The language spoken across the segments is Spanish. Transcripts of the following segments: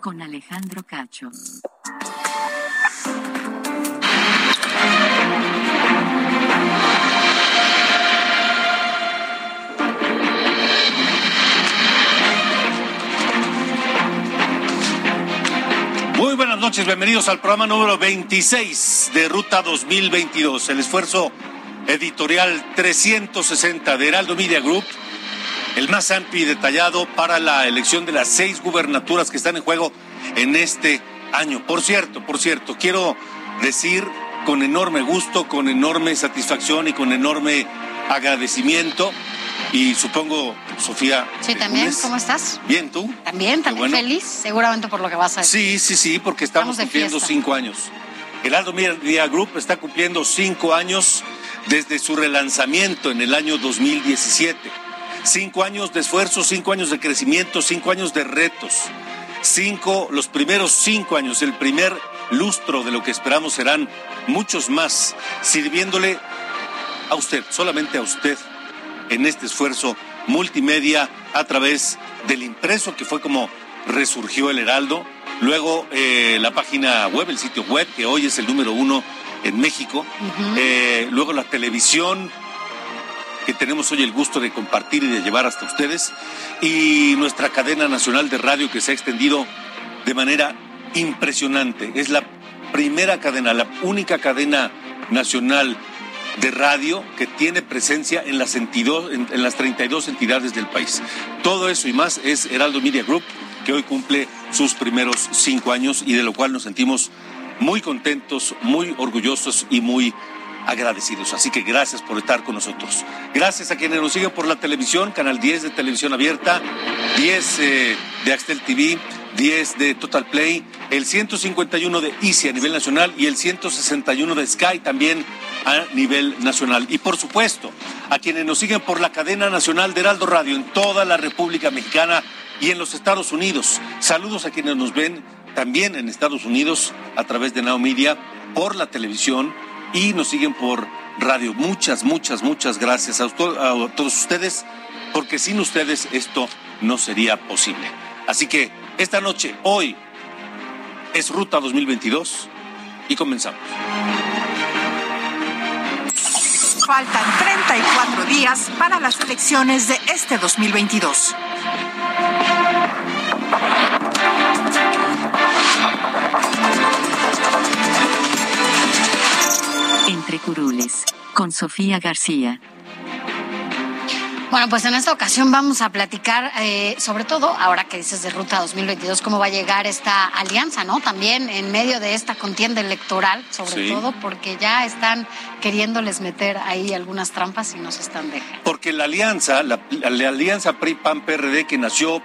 Con Alejandro Cacho. Muy buenas noches, bienvenidos al programa número 26 de Ruta 2022, el esfuerzo editorial 360 de Heraldo Media Group, el más amplio y detallado para la elección de las seis gubernaturas que están en juego en este año. Por cierto, por cierto, quiero decir con enorme gusto, con enorme satisfacción y con enorme agradecimiento y supongo, Sofía. Sí, eh, también. Lunes, ¿Cómo estás? Bien, ¿tú? También, también bueno. feliz, seguramente por lo que vas a decir. Sí, sí, sí, porque estamos, cumpliendo fiesta. cinco años. El Aldo Media Group está cumpliendo cinco años desde su relanzamiento en el año 2017. Cinco años de esfuerzo, cinco años de crecimiento, cinco años de retos. Cinco, los primeros cinco años, el primer lustro de lo que esperamos serán muchos más, sirviéndole a usted, solamente a usted, en este esfuerzo multimedia a través del impreso, que fue como resurgió el Heraldo. Luego eh, la página web, el sitio web, que hoy es el número uno en México. Eh, luego la televisión, que tenemos hoy el gusto de compartir y de llevar hasta ustedes. Y nuestra cadena nacional de radio que se ha extendido de manera impresionante. Es la primera cadena, la única cadena nacional de radio que tiene presencia en las, entido- en, en las 32 entidades del país. Todo eso y más es Heraldo Media Group, que hoy cumple sus primeros cinco años y de lo cual nos sentimos muy contentos, muy orgullosos y muy agradecidos. Así que gracias por estar con nosotros. Gracias a quienes nos siguen por la televisión, Canal 10 de Televisión Abierta, 10 eh, de Axtel TV, 10 de Total Play, el 151 de Easy a nivel nacional y el 161 de Sky también a nivel nacional. Y por supuesto, a quienes nos siguen por la cadena nacional de Heraldo Radio en toda la República Mexicana y en los Estados Unidos. Saludos a quienes nos ven también en Estados Unidos a través de Now Media, por la televisión y nos siguen por radio. Muchas, muchas, muchas gracias a, todos ustedes, porque sin ustedes esto no sería posible. Así que esta noche, hoy, es Ruta 2022 y comenzamos. Faltan 34 días para las elecciones de este 2022. Entre curules, con Sofía García. Bueno, pues en esta ocasión vamos a platicar, eh, sobre todo ahora que dices de Ruta 2022, cómo va a llegar esta alianza, ¿no? También en medio de esta contienda electoral, sobre Sí. todo porque ya están queriéndoles meter ahí algunas trampas y no se están dejando. Porque la alianza, la, la- la alianza PRI-PAN-PRD que nació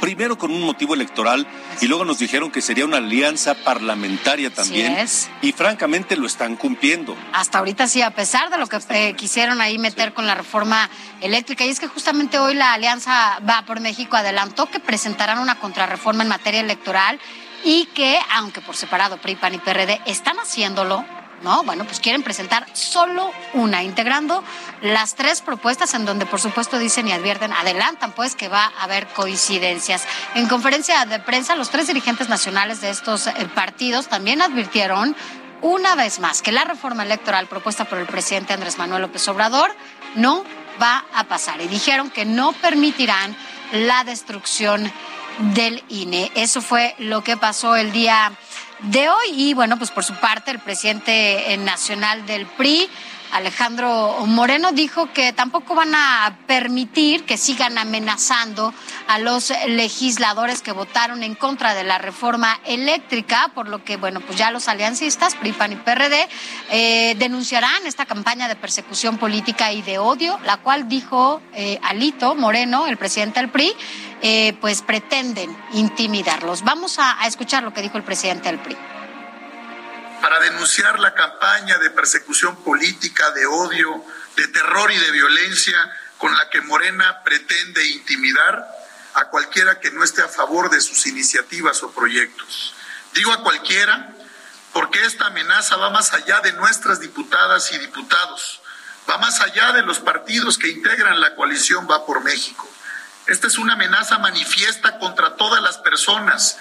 primero con un motivo electoral y luego nos dijeron que sería una alianza parlamentaria también. es. Y francamente lo están cumpliendo. Hasta ahorita sí, a pesar de lo que eh, quisieron ahí meter con la reforma eléctrica. Y es que justamente hoy la Alianza Va por México adelantó que presentarán una contrarreforma en materia electoral y que, aunque por separado PRI, PAN y PRD están haciéndolo, ¿no? Bueno, pues quieren presentar solo una, integrando las tres propuestas en donde, por supuesto, dicen y advierten, adelantan pues que va a haber coincidencias. En conferencia de prensa, los tres dirigentes nacionales de estos eh, partidos también advirtieron una vez más que la reforma electoral propuesta por el presidente Andrés Manuel López Obrador no va a pasar y dijeron que no permitirán la destrucción del INE. Eso fue lo que pasó el día de hoy. Y bueno, pues por su parte el presidente eh, nacional del PRI Alejandro Moreno dijo que tampoco van a permitir que sigan amenazando a los legisladores que votaron en contra de la reforma eléctrica, por lo que, bueno, pues ya los aliancistas, PRIPAN y PRD, eh, denunciarán esta campaña de persecución política y de odio, la cual dijo eh, Alito Moreno, el presidente del PRI, eh, pues pretenden intimidarlos. Vamos a, a escuchar lo que dijo el presidente del PRI para denunciar la campaña de persecución política, de odio, de terror y de violencia con la que Morena pretende intimidar a cualquiera que no esté a favor de sus iniciativas o proyectos. Digo a cualquiera porque esta amenaza va más allá de nuestras diputadas y diputados, va más allá de los partidos que integran la coalición Va por México. Esta es una amenaza manifiesta contra todas las personas,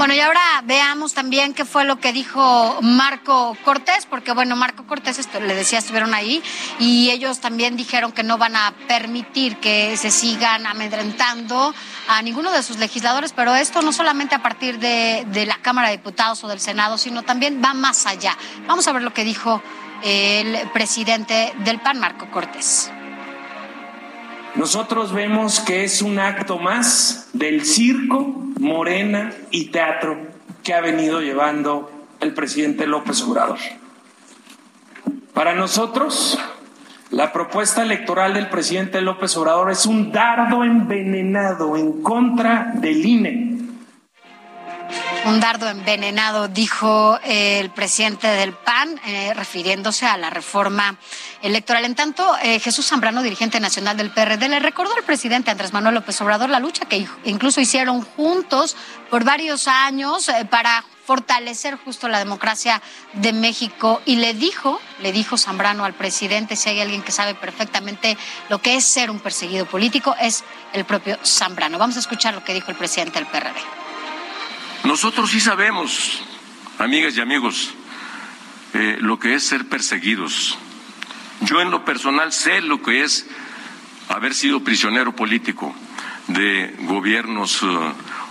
bueno, y ahora veamos también qué fue lo que dijo Marco Cortés, porque bueno, Marco Cortés, esto, le decía, estuvieron ahí y ellos también dijeron que no van a permitir que se sigan amedrentando a ninguno de sus legisladores, pero esto no solamente a partir de, de la Cámara de Diputados o del Senado, sino también va más allá. Vamos a ver lo que dijo el presidente del PAN, Marco Cortés. Nosotros vemos que es un acto más del circo, morena y teatro que ha venido llevando el presidente López Obrador. Para nosotros, la propuesta electoral del presidente López Obrador es un dardo envenenado en contra del INE un dardo envenenado, dijo eh, el presidente del PAN, eh, refiriéndose a la reforma electoral. En tanto, eh, Jesús Zambrano, dirigente nacional del PRD, le recordó al presidente Andrés Manuel López Obrador la lucha que incluso hicieron juntos por varios años para fortalecer justo la democracia de México y le dijo, le dijo Zambrano al presidente, si hay alguien que sabe perfectamente lo que es ser un perseguido político, es el propio Zambrano. Vamos a escuchar lo que dijo el presidente del PRD. Nosotros sí sabemos, amigas y amigos, eh, lo que es ser perseguidos. Yo en lo personal sé lo que es haber sido prisionero político de gobiernos eh,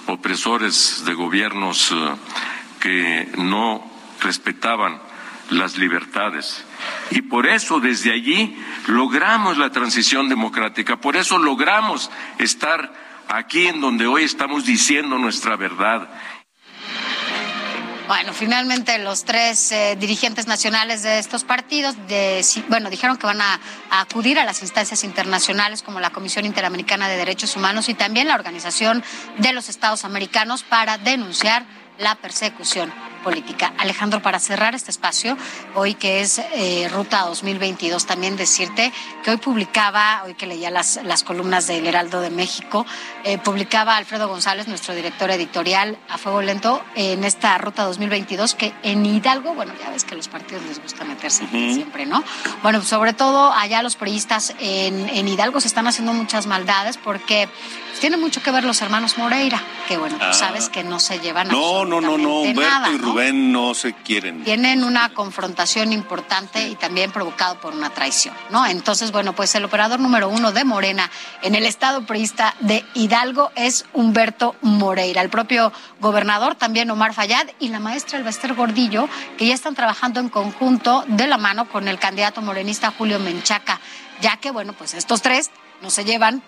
opresores, de gobiernos eh, que no respetaban las libertades. Y por eso desde allí logramos la transición democrática, por eso logramos estar aquí en donde hoy estamos diciendo nuestra verdad bueno, finalmente los tres eh, dirigentes nacionales de estos partidos, bueno, dijeron que van a, acudir a las instancias internacionales como la Comisión Interamericana de Derechos Humanos y también la Organización de los Estados Americanos para denunciar la persecución política. Alejandro, para cerrar este espacio, hoy que es eh, Ruta 2022, también decirte que hoy publicaba, hoy que leía las, las columnas del Heraldo de México, eh, publicaba Alfredo González, nuestro director editorial a fuego lento, en esta Ruta 2022, que en Hidalgo, bueno, ya ves que a los partidos les gusta meterse siempre, ¿no? Bueno, sobre todo allá los periodistas en, en Hidalgo se están haciendo muchas maldades porque tiene mucho que ver los hermanos Moreira, que bueno, tú ah. sabes que no se llevan No, no, no, no, Humberto y Rubén no se quieren. Tienen una confrontación importante y también provocado por una traición, ¿no? Entonces, bueno, pues el operador número uno de Morena en el estado priista de Hidalgo es Humberto Moreira. El propio gobernador, también Omar Fayad, y la maestra Elbester Gordillo, que ya están trabajando en conjunto de la mano con el candidato morenista Julio Menchaca, ya que, bueno, pues estos tres no se llevan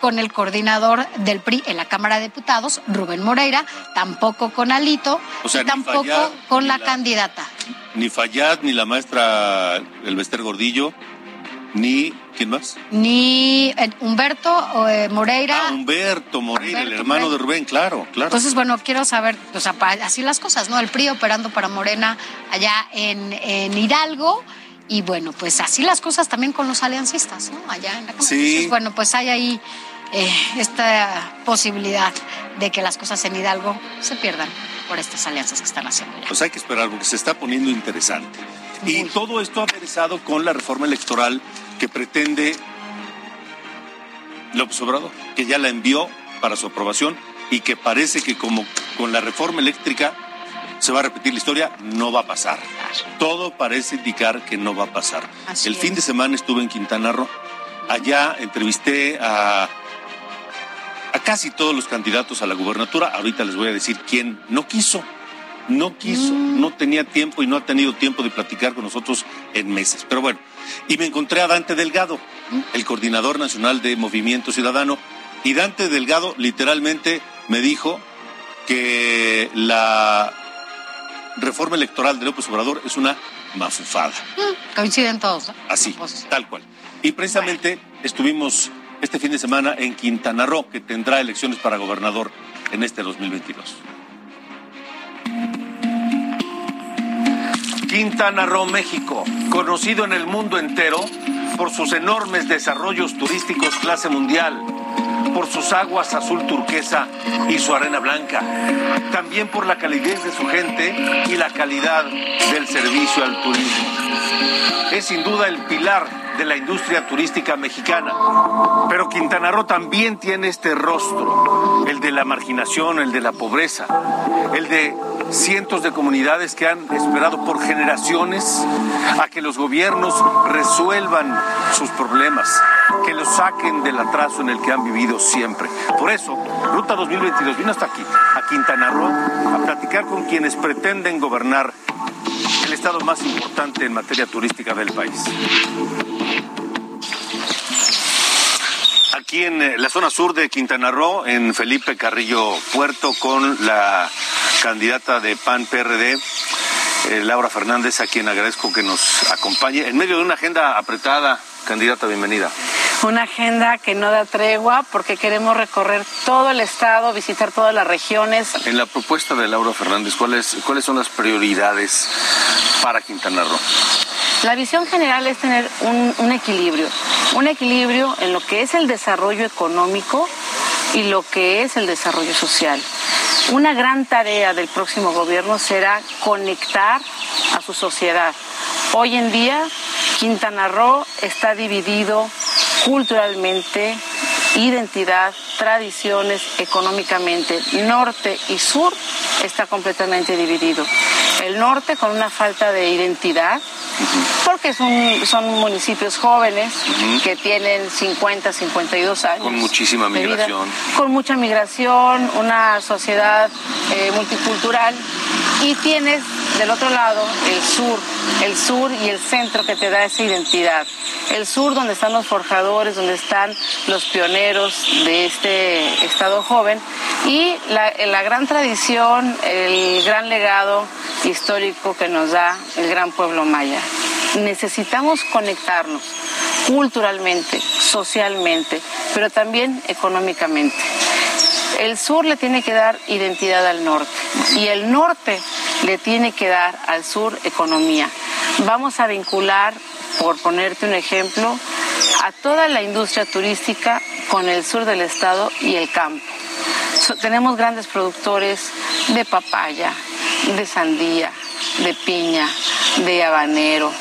con el coordinador del PRI en la Cámara de Diputados, Rubén Moreira, tampoco con Alito y tampoco con la, candidata. Ni Fayad, ni la maestra Elvester Gordillo, ni ¿quién más? Ni eh, Humberto eh, Moreira. Ah, Humberto Moreira, el hermano de Rubén, claro, claro. Entonces, bueno, quiero saber, o sea, así las cosas, ¿no? El PRI operando para Morena allá en, en Hidalgo. Y bueno, pues así las cosas también con los aliancistas, ¿no? Allá en la Cámara. Sí. bueno, pues hay ahí eh, esta posibilidad de que las cosas en Hidalgo se pierdan por estas alianzas que están haciendo. Pues hay que esperar porque se está poniendo interesante. Y todo esto aderezado con la reforma electoral que pretende López Obrador, que ya la envió para su aprobación y que parece que como con la reforma eléctrica se va a repetir la historia, no va a pasar. Todo parece indicar que no va a pasar. el fin de semana estuve en Quintana Roo. Allá entrevisté a, a casi todos los candidatos a la gubernatura. Ahorita les voy a decir quién no quiso. no quiso, no tenía tiempo y no ha tenido tiempo de platicar con nosotros en meses. Pero bueno, y me encontré a Dante Delgado, el coordinador nacional de Movimiento Ciudadano, y Dante Delgado literalmente me dijo que la reforma electoral de López Obrador es una mafufada. Mm, coinciden todos. Así, tal cual. Y precisamente estuvimos este fin de semana en Quintana Roo, que tendrá elecciones para gobernador en este 2022. Quintana Roo, México, conocido en el mundo entero por sus enormes desarrollos turísticos clase mundial, por sus aguas azul turquesa y su arena blanca, también por la calidez de su gente y la calidad del servicio al turismo. Es sin duda el pilar de la industria turística mexicana. Pero Quintana Roo también tiene este rostro, el de la marginación, el de la pobreza, el de cientos de comunidades que han esperado por generaciones a que los gobiernos resuelvan sus problemas, que los saquen del atraso en el que han vivido siempre. Por eso, Ruta 2022 vino hasta aquí, a Quintana Roo, a platicar con quienes pretenden gobernar el estado más importante en materia turística del país. Aquí en eh, la zona sur de Quintana Roo, en Felipe Carrillo Puerto, con la candidata de PAN PRD, eh, Laura Fernández, a quien agradezco que nos acompañe en medio de una agenda apretada. Candidata, bienvenida. Una agenda que no da tregua porque queremos recorrer todo el estado, visitar todas las regiones. En la propuesta de Laura Fernández, ¿cuáles, cuáles son las prioridades para Quintana Roo? La visión general es tener un, equilibrio, un equilibrio en lo que es el desarrollo económico y lo que es el desarrollo social. Una gran tarea del próximo gobierno será conectar a su sociedad. Hoy en día, Quintana Roo está dividido culturalmente, identidad, tradiciones, económicamente. Norte y sur está completamente dividido. El norte con una falta de identidad, porque son, son municipios jóvenes que tienen 50, 52 años. Con muchísima vida, migración. con mucha migración, una sociedad eh, multicultural. Y tienes del otro lado el sur, el sur y el centro que te da esa identidad. El sur donde están los forjadores, donde están los pioneros de este estado joven y la, la gran tradición, el gran legado histórico que nos da el gran pueblo maya. Necesitamos conectarnos culturalmente, socialmente, pero también económicamente. El sur le tiene que dar identidad al norte y el norte le tiene que dar al sur economía. Vamos a vincular, por ponerte un ejemplo, a toda la industria turística con el sur del estado y el campo. Tenemos grandes productores de papaya, de sandía, de piña, de habanero,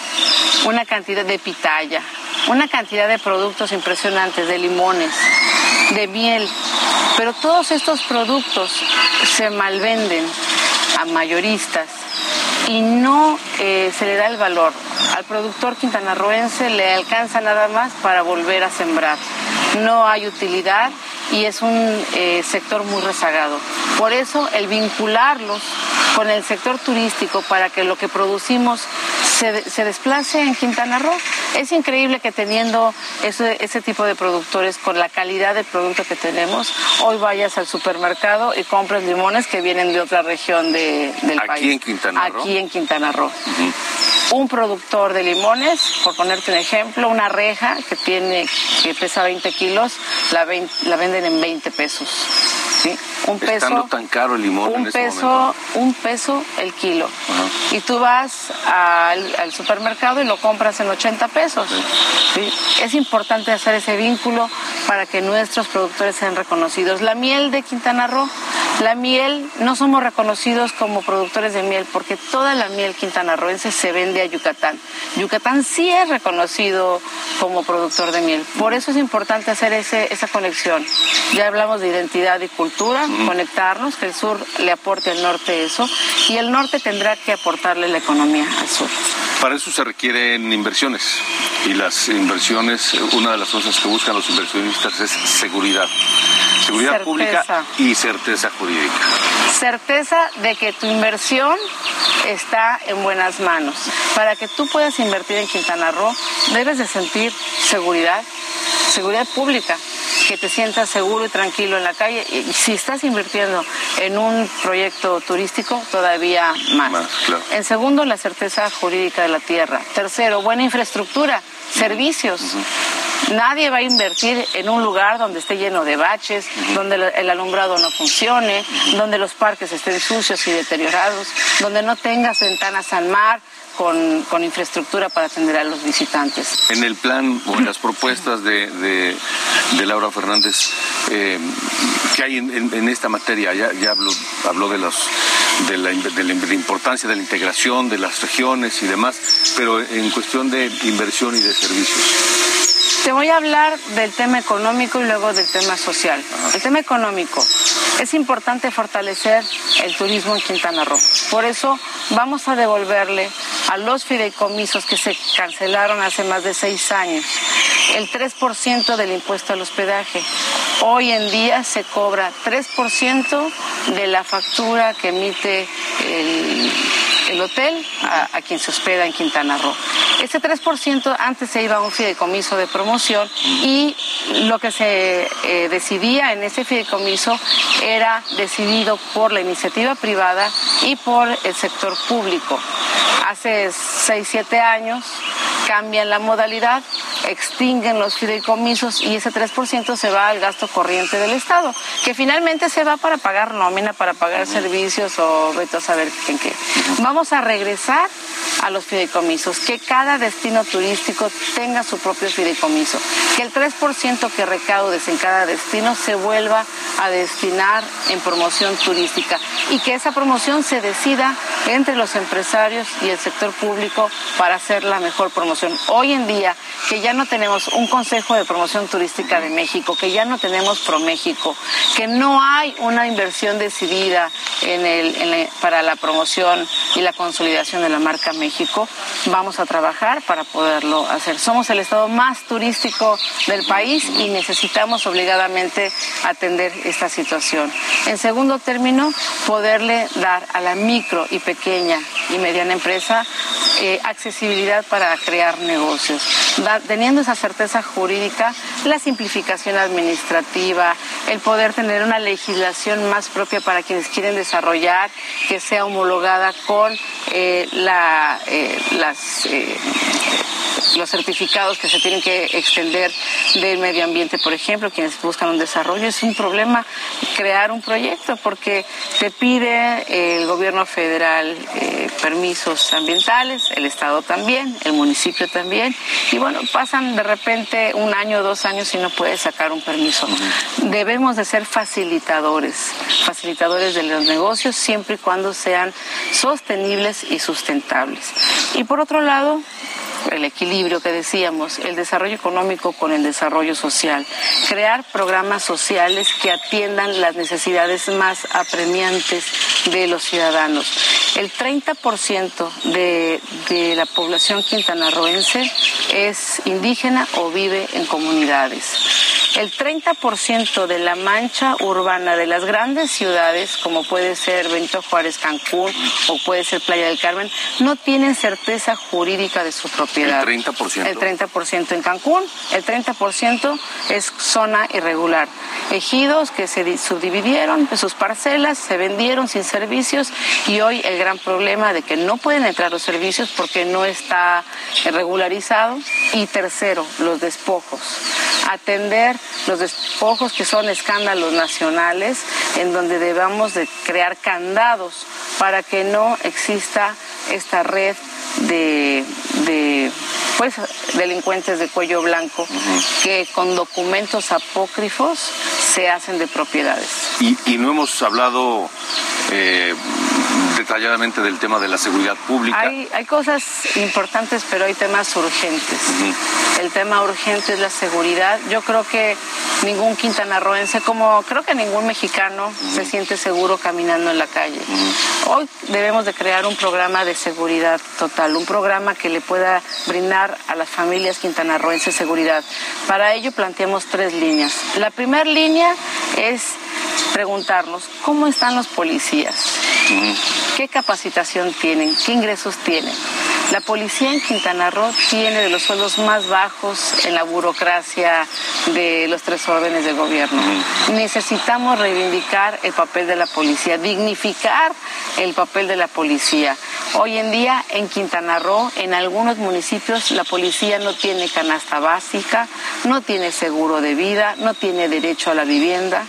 una cantidad de pitaya, una cantidad de productos impresionantes, de limones, de miel. Pero todos estos productos se malvenden a mayoristas y no eh, se le da el valor. Al productor quintanarroense le alcanza nada más para volver a sembrar. No hay utilidad y es un eh, sector muy rezagado. Por eso el vincularlos con el sector turístico para que lo que producimos se, se desplace en Quintana Roo. Es increíble que teniendo ese, ese tipo de productores con la calidad del producto que tenemos, hoy vayas al supermercado y compres limones que vienen de otra región de- del Aquí país. en Quintana Roo. Aquí en Quintana Roo. Un productor de limones, por ponerte un ejemplo, una reja que tiene que pesa 20 kilos, la, la venden en 20 pesos. ¿sí? Un peso Estando tan caro el limón en un peso, momento. un peso el kilo. Y tú vas al, al supermercado y lo compras en 80 pesos. ¿sí? Es importante hacer ese vínculo para que nuestros productores sean reconocidos. La miel de Quintana Roo, la miel, no somos reconocidos como productores de miel porque toda la miel quintanarroense se vende a Yucatán. Yucatán sí es reconocido como productor de miel. Por eso es importante hacer ese, esa conexión. Ya hablamos de identidad y cultura, conectarnos, que el sur le aporte al norte eso, y el norte tendrá que aportarle la economía al sur. Para eso se requieren inversiones. Y las inversiones, una de las cosas que buscan los inversionistas es seguridad. Seguridad Certeza. pública y certeza jurídica. certeza de que tu inversión está en buenas manos. Para que tú puedas invertir en Quintana Roo, debes de sentir seguridad, seguridad pública, que te sientas seguro y tranquilo en la calle. Y si estás invirtiendo en un proyecto turístico, todavía más. En segundo, la certeza jurídica de la tierra. Tercero, buena infraestructura, servicios. Nadie va a invertir en un lugar donde esté lleno de baches, donde el alumbrado no funcione, donde los parques estén sucios y deteriorados, donde no tengas ventanas al mar, con, infraestructura para atender a los visitantes. En el plan o en las propuestas de, Laura Fernández, eh, ¿qué hay en, esta materia? Ya, ya habló de, los, de, la, de la importancia de la integración de las regiones y demás, pero en cuestión de inversión y de servicios. Te voy a hablar del tema económico y luego del tema social. El tema económico. Es importante fortalecer el turismo en Quintana Roo. Por eso vamos a devolverle a los fideicomisos que se cancelaron hace más de seis años el 3% del impuesto al hospedaje. Hoy en día se cobra 3% de la factura que emite el el hotel a, quien se hospeda en Quintana Roo. Ese 3% antes se iba a un fideicomiso de promoción y lo que se eh, decidía en ese fideicomiso era decidido por la iniciativa privada y por el sector público. Hace 6, 7 años cambian la modalidad, extinguen los fideicomisos y ese 3% se va al gasto corriente del Estado, que finalmente se va para pagar nómina, para pagar servicios o vete a saber en qué. Vamos a regresar a los fideicomisos, que cada destino turístico tenga su propio fideicomiso, que el 3% que recaudes en cada destino se vuelva a destinar en promoción turística y que esa promoción se decida entre los empresarios y el sector público para hacer la mejor promoción. Hoy en día, que ya no tenemos un Consejo de Promoción Turística de México, que ya no tenemos ProMéxico, que no hay una inversión decidida en el, para la promoción y la consolidación de la marca México, vamos a trabajar para poderlo hacer. Somos el estado más turístico del país y necesitamos obligadamente atender esta situación. En segundo término, poderle dar a la micro y pequeña y mediana empresa eh, accesibilidad para crear negocios. teniendo esa certeza jurídica, la simplificación administrativa, el poder tener una legislación más propia para quienes quieren desarrollar, que sea homologada con eh, la, eh, las los certificados que se tienen que extender del medio ambiente, por ejemplo, quienes buscan un desarrollo, es un problema crear un proyecto porque te pide el gobierno federal eh, permisos ambientales, el Estado también, el municipio también, y bueno, pasan de repente un año, dos años y no puedes sacar un permiso. Debemos de ser facilitadores, facilitadores de los negocios siempre y cuando sean sostenibles y sustentables. Y por otro lado, el equilibrio que decíamos, el desarrollo económico con el desarrollo social, crear programas sociales que atiendan las necesidades más apremiantes de los ciudadanos. El 30% de, la población quintanarroense es indígena o vive en comunidades. El 30% de la mancha urbana de las grandes ciudades, como puede ser Benito Juárez, Cancún o puede ser Playa del Carmen, no tienen certeza jurídica de su propiedad. El 30%. El 30% en Cancún, el 30% es zona irregular. Ejidos que se subdividieron, sus parcelas se vendieron sin servicios y hoy el gran problema de que no pueden entrar los servicios porque no está regularizado. Y tercero, los despojos. Atender los despojos que son escándalos nacionales, en donde debamos de crear candados para que no exista esta red de, pues delincuentes de cuello blanco que con documentos apócrifos se hacen de propiedades. Y, y no hemos hablado eh, detalladamente del tema de la seguridad pública. Hay, hay cosas importantes, pero hay temas urgentes. El tema urgente es la seguridad. Yo creo que ningún quintanarroense, como creo que ningún mexicano, se siente seguro caminando en la calle. Hoy debemos de crear un programa de seguridad total, un programa que le pueda brindar a las familias quintanarroenses seguridad. Para ello planteamos tres líneas. La primera línea es preguntarnos cómo están los policías, qué capacitación tienen, qué ingresos tienen. La policía en Quintana Roo tiene de los sueldos más bajos en la burocracia de los tres órdenes de gobierno. Necesitamos reivindicar el papel de la policía, dignificar el papel de la policía. Hoy en día en Quintana Roo, en algunos municipios, la policía no tiene canasta básica, no tiene seguro de vida, no tiene derecho a la vivienda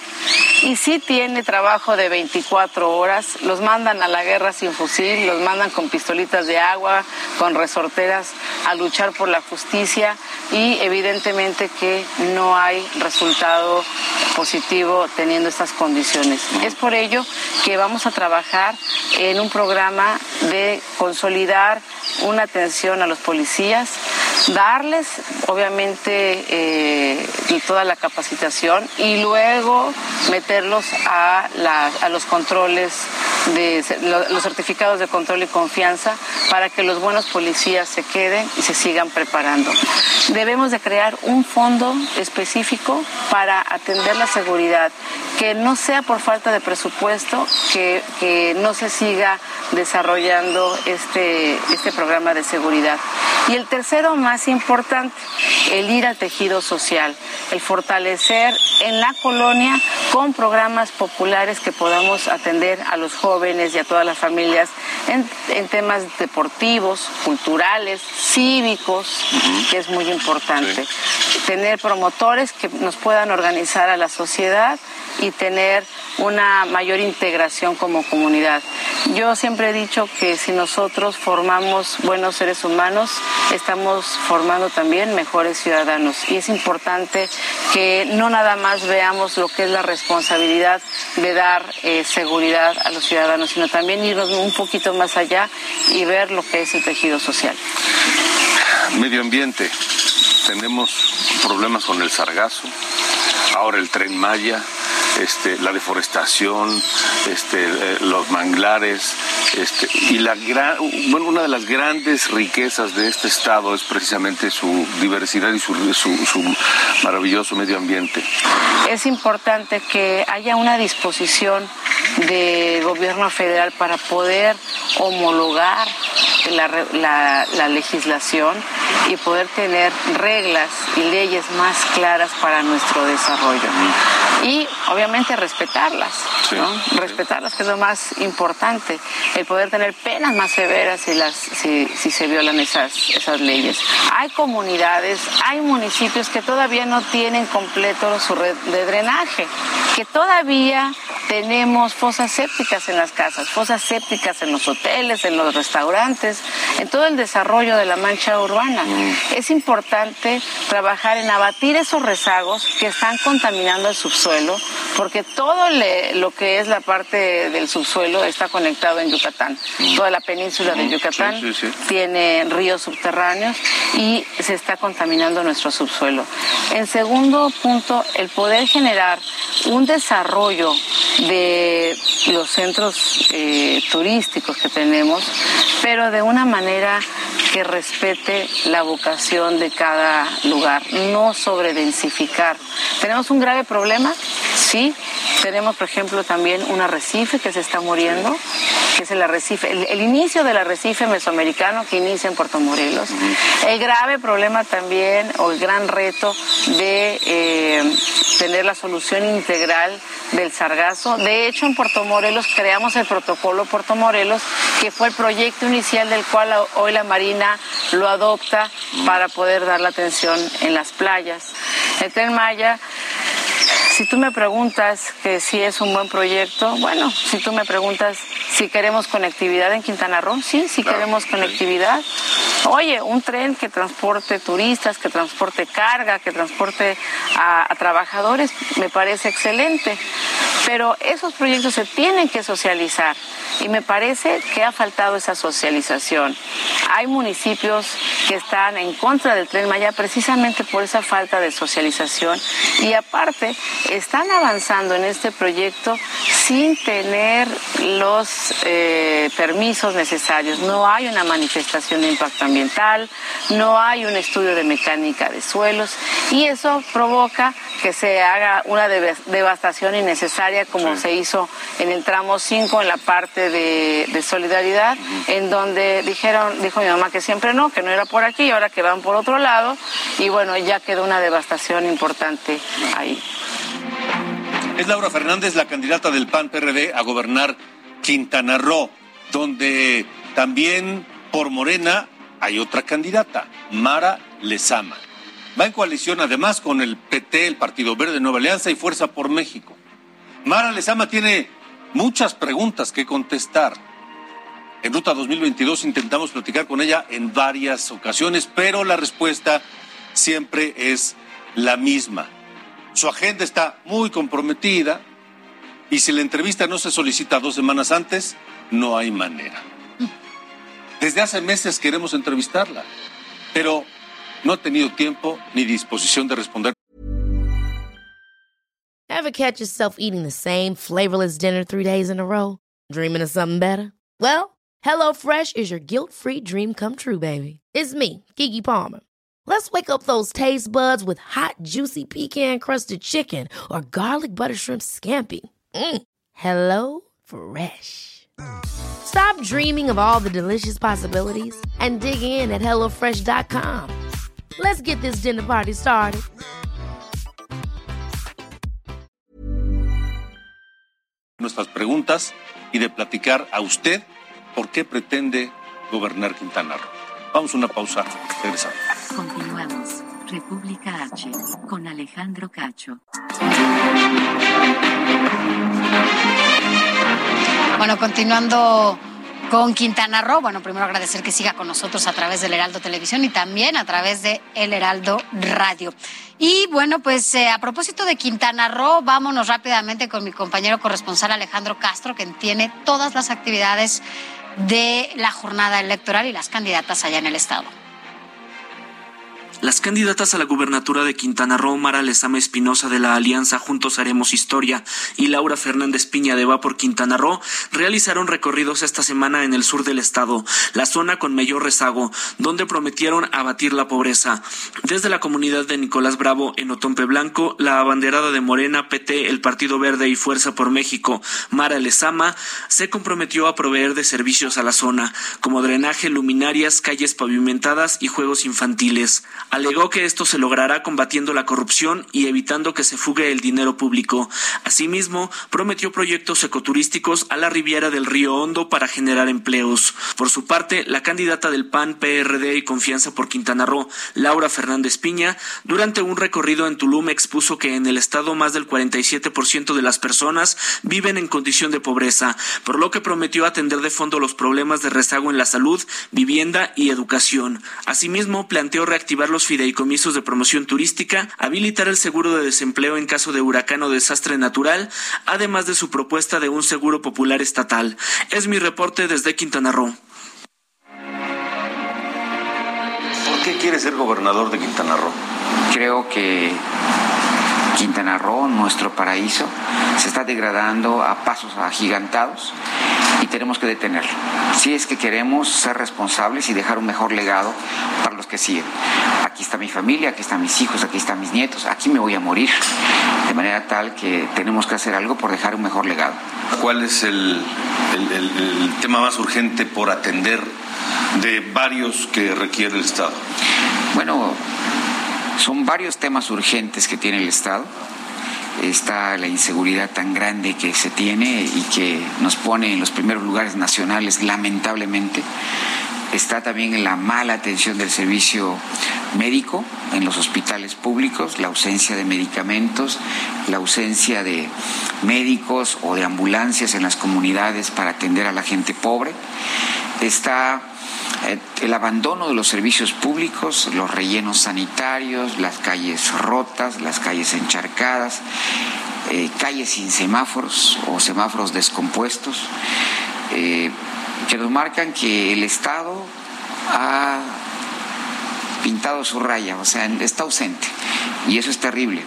y sí tiene trabajo de 24 horas. Los mandan a la guerra sin fusil, los mandan con pistolitas de agua, con resorteras a luchar por la justicia y evidentemente que no hay resultado positivo teniendo estas condiciones. Es por ello que vamos a trabajar en un programa de consolidar una atención a los policías, darles obviamente eh, toda la capacitación y luego meterlos a, a los controles de los certificados de control y confianza para que los buenos policías se queden y se sigan preparando. Debemos de crear un fondo específico para atender la seguridad, que no sea por falta de presupuesto, que, que no se siga desarrollando este, este programa de seguridad. Y el tercero más importante, el ir al tejido social, el fortalecer en la colonia con programas populares que podamos atender a los jóvenes y a todas las familias en, en temas deportivos, culturales, cívicos, que es muy importante. Tener promotores que nos puedan organizar a la sociedad y tener una mayor integración como comunidad. Yo siempre he dicho que si nosotros formamos buenos seres humanos, estamos formando también mejores ciudadanos. Y es importante que no nada más veamos lo que es la responsabilidad de dar eh, seguridad a los ciudadanos, sino también irnos un poquito más allá y ver lo que es el tejido social. Medio ambiente. Tenemos problemas con el sargazo, ahora el tren Maya este, la deforestación, este, eh, los manglares, este, y una de las grandes riquezas de este estado es precisamente su diversidad y su, maravilloso medio ambiente. Es importante que haya una disposición del gobierno federal para poder homologar la, legislación y poder tener reglas y leyes más claras para nuestro desarrollo. Y obviamente respetarlas, respetarlas que es lo más importante, el poder tener penas más severas si, las, si, si se violan esas, esas leyes. Hay comunidades, hay municipios que todavía no tienen completo su red de drenaje, que todavía tenemos fosas sépticas en las casas, fosas sépticas en los hoteles, en los restaurantes, en todo el desarrollo de la mancha urbana. Mm. Es importante trabajar en abatir esos rezagos que están contaminando el subsuelo, porque todo lo que es la parte del subsuelo está conectado en Yucatán. Mm. Toda la península de mm. Yucatán tiene ríos subterráneos y se está contaminando nuestro subsuelo. En segundo punto, el poder generar un desarrollo de los centros eh, turísticos que tenemos, pero de una manera que respete la vocación de cada lugar, no sobredensificar. ¿Tenemos un grave problema? Sí. Tenemos, por ejemplo, también un arrecife que se está muriendo, que es el arrecife, el, inicio del arrecife mesoamericano que inicia en Puerto Morelos. El grave problema también, o el gran reto de eh, tener la solución integral del sargazo. De hecho, en Puerto Morelos creamos el protocolo Puerto Morelos, que fue el proyecto inicial del cual hoy la Marina lo adopta para poder dar la atención en las playas. El Tren Maya si tú me preguntas que si es un buen proyecto, bueno, si tú me preguntas si queremos conectividad en Quintana Roo, sí, sí queremos conectividad. Oye, un tren que transporte turistas, que transporte carga, que transporte a, a trabajadores, me parece excelente. Pero esos proyectos se tienen que socializar y me parece que ha faltado esa socialización. Hay municipios que están en contra del tren Maya precisamente por esa falta de socialización y aparte están avanzando en este proyecto sin tener los eh, permisos necesarios. No hay una manifestación de impacto ambiental, no hay un estudio de mecánica de suelos y eso provoca que se haga una devastación innecesaria como se hizo en el tramo 5 en la parte de, de solidaridad, en donde dijeron, dijo mi mamá que siempre no, que no era por aquí, ahora que van por otro lado y bueno, ya quedó una devastación importante ahí. Es Laura Fernández, la candidata del PAN-PRD a gobernar Quintana Roo, donde también por Morena hay otra candidata, Mara Lezama. Va en coalición además con el PT, el Partido Verde Nueva Alianza y Fuerza por México. Mara Lezama tiene muchas preguntas que contestar. En Ruta 2022 intentamos platicar con ella en varias ocasiones, pero la respuesta siempre es la misma su agenda está muy comprometida y si la entrevista no se solicita dos semanas antes, no hay manera. Desde hace meses queremos entrevistarla, pero no ha tenido tiempo ni disposición de responder. Ever catch yourself eating the same flavorless dinner three days in a row? Dreaming of something better? Well, HelloFresh is your guilt-free dream come true, baby. It's me, Kiki Palmer. Let's wake up those taste buds with hot, juicy pecan crusted chicken or garlic butter shrimp scampi. Mm. Hello Fresh. Stop dreaming of all the delicious possibilities and dig in at HelloFresh.com. Let's get this dinner party started. Nuestras preguntas y de platicar a usted por qué pretende gobernar Quintana Roo. Vamos a una pausa. Regresamos. Continuamos. República H. Con Alejandro Cacho. Bueno, continuando con Quintana Roo, bueno, primero agradecer que siga con nosotros a través del Heraldo Televisión y también a través de El Heraldo Radio. Y bueno, pues eh, a propósito de Quintana Roo, vámonos rápidamente con mi compañero corresponsal Alejandro Castro, que tiene todas las actividades de la jornada electoral y las candidatas allá en el estado. Las candidatas a la gubernatura de Quintana Roo, Mara Lezama Espinosa de la Alianza Juntos Haremos Historia y Laura Fernández Piña de Va por Quintana Roo, realizaron recorridos esta semana en el sur del estado, la zona con mayor rezago, donde prometieron abatir la pobreza. Desde la comunidad de Nicolás Bravo en Otompe Blanco, la abanderada de Morena, PT, el Partido Verde y Fuerza por México, Mara Lezama, se comprometió a proveer de servicios a la zona, como drenaje, luminarias, calles pavimentadas y juegos infantiles. Alegó que esto se logrará combatiendo la corrupción y evitando que se fugue el dinero público. Asimismo, prometió proyectos ecoturísticos a la riviera del río Hondo para generar empleos. Por su parte, la candidata del PAN, PRD y Confianza por Quintana Roo, Laura Fernández Piña, durante un recorrido en Tulum expuso que en el estado más del 47% de las personas viven en condición de pobreza, por lo que prometió atender de fondo los problemas de rezago en la salud, vivienda y educación. Asimismo, planteó reactivar los fideicomisos de promoción turística, habilitar el seguro de desempleo en caso de huracán o desastre natural, además de su propuesta de un seguro popular estatal. Es mi reporte desde Quintana Roo. ¿Por qué quiere ser gobernador de Quintana Roo? Creo que Quintana Roo, nuestro paraíso, se está degradando a pasos agigantados y tenemos que detenerlo. Si es que queremos ser responsables y dejar un mejor legado para los que siguen. Aquí está mi familia, aquí están mis hijos, aquí están mis nietos, aquí me voy a morir. De manera tal que tenemos que hacer algo por dejar un mejor legado. ¿Cuál es el, el- el- el tema más urgente por atender de varios que requiere el Estado? Bueno, son varios temas urgentes que tiene el Estado. Está la inseguridad tan grande que se tiene y que nos pone en los primeros lugares nacionales, lamentablemente. Está también la mala atención del servicio médico en los hospitales públicos, la ausencia de medicamentos, la ausencia de médicos o de ambulancias en las comunidades para atender a la gente pobre. Está el abandono de los servicios públicos, los rellenos sanitarios, las calles rotas, las calles encharcadas, eh, calles sin semáforos o semáforos descompuestos, eh, que nos marcan que el Estado ha pintado su raya, o sea, está ausente. Y eso es terrible,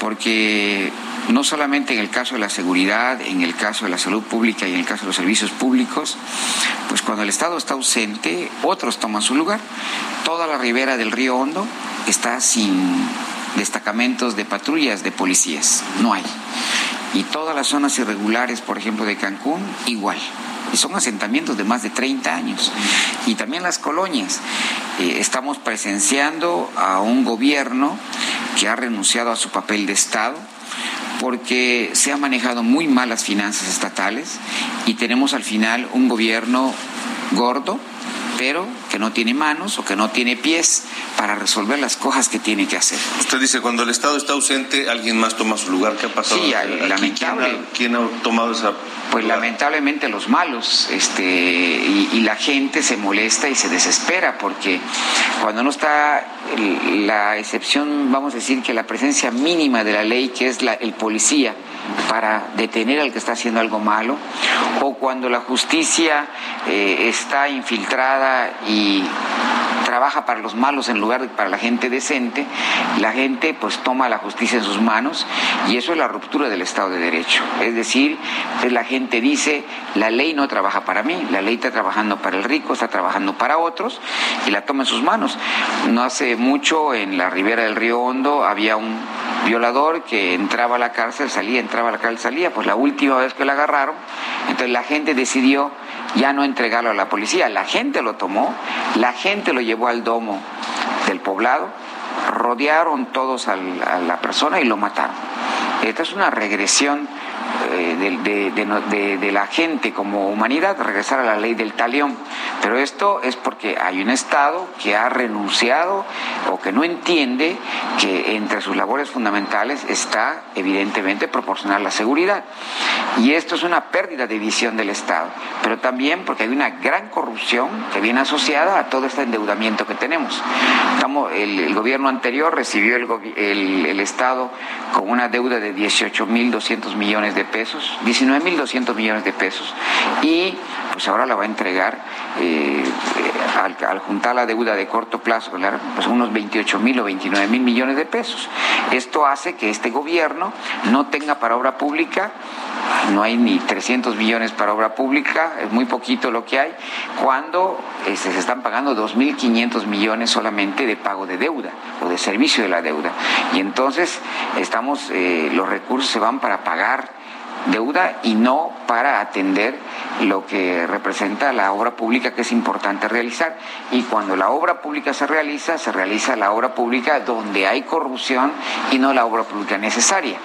porque no solamente en el caso de la seguridad, en el caso de la salud pública y en el caso de los servicios públicos, pues cuando el Estado está ausente, otros toman su lugar. Toda la ribera del río Hondo está sin destacamentos de patrullas de policías, no hay. Y todas las zonas irregulares, por ejemplo, de Cancún, igual. Y son asentamientos de más de 30 años. Y también las colonias. Eh, estamos presenciando a un gobierno que ha renunciado a su papel de Estado porque se han manejado muy mal las finanzas estatales y tenemos al final un gobierno gordo, pero que no tiene manos o que no tiene pies para resolver las cosas que tiene que hacer. Usted dice, cuando el Estado está ausente, alguien más toma su lugar. ¿Qué ha pasado? Sí, lamentable. ¿Quién ha, tomado esa pues lamentablemente los malos, este, y, la gente se molesta y se desespera porque cuando no está la excepción, vamos a decir que la presencia mínima de la ley, que es la, el policía, para detener al que está haciendo algo malo, o cuando la justicia eh, está infiltrada y trabaja para los malos en lugar de para la gente decente, la gente pues toma la justicia en sus manos y eso es la ruptura del Estado de Derecho. Es decir, la gente dice, la ley no trabaja para mí, la ley está trabajando para el rico, está trabajando para otros y la toma en sus manos. No hace mucho en la ribera del río Hondo había un violador que entraba a la cárcel, salía, entraba a la cárcel, salía, pues la última vez que la agarraron, entonces la gente decidió ya no entregarlo a la policía, la gente lo tomó, la gente lo llevó al domo del poblado, rodearon todos a la persona y lo mataron. Esta es una regresión eh, de, la gente como humanidad, regresar a la ley del talión. Pero esto es porque hay un Estado que ha renunciado o que no entiende que entre sus labores fundamentales está evidentemente proporcionar la seguridad. Y esto es una pérdida de visión del Estado, pero también porque hay una gran corrupción que viene asociada a todo este endeudamiento que tenemos. Estamos, el, gobierno anterior recibió el, el, el Estado con una deuda de 18.200 millones de pesos, 19.200 millones de pesos, y pues ahora la va a entregar eh, al, juntar la deuda de corto plazo, pues unos 28 mil o 29 mil millones de pesos. Esto hace que este gobierno no tenga para obra pública, no hay ni 300 millones para obra pública, es muy poquito lo que hay, cuando este, se están pagando 2.500 millones solamente de pago de deuda o de servicio de la deuda. Y entonces estamos, eh, los recursos se van para pagar deuda y no para atender lo que representa la obra pública que es importante realizar. Y cuando la obra pública se realiza, se realiza la obra pública donde hay corrupción y no la obra pública necesaria.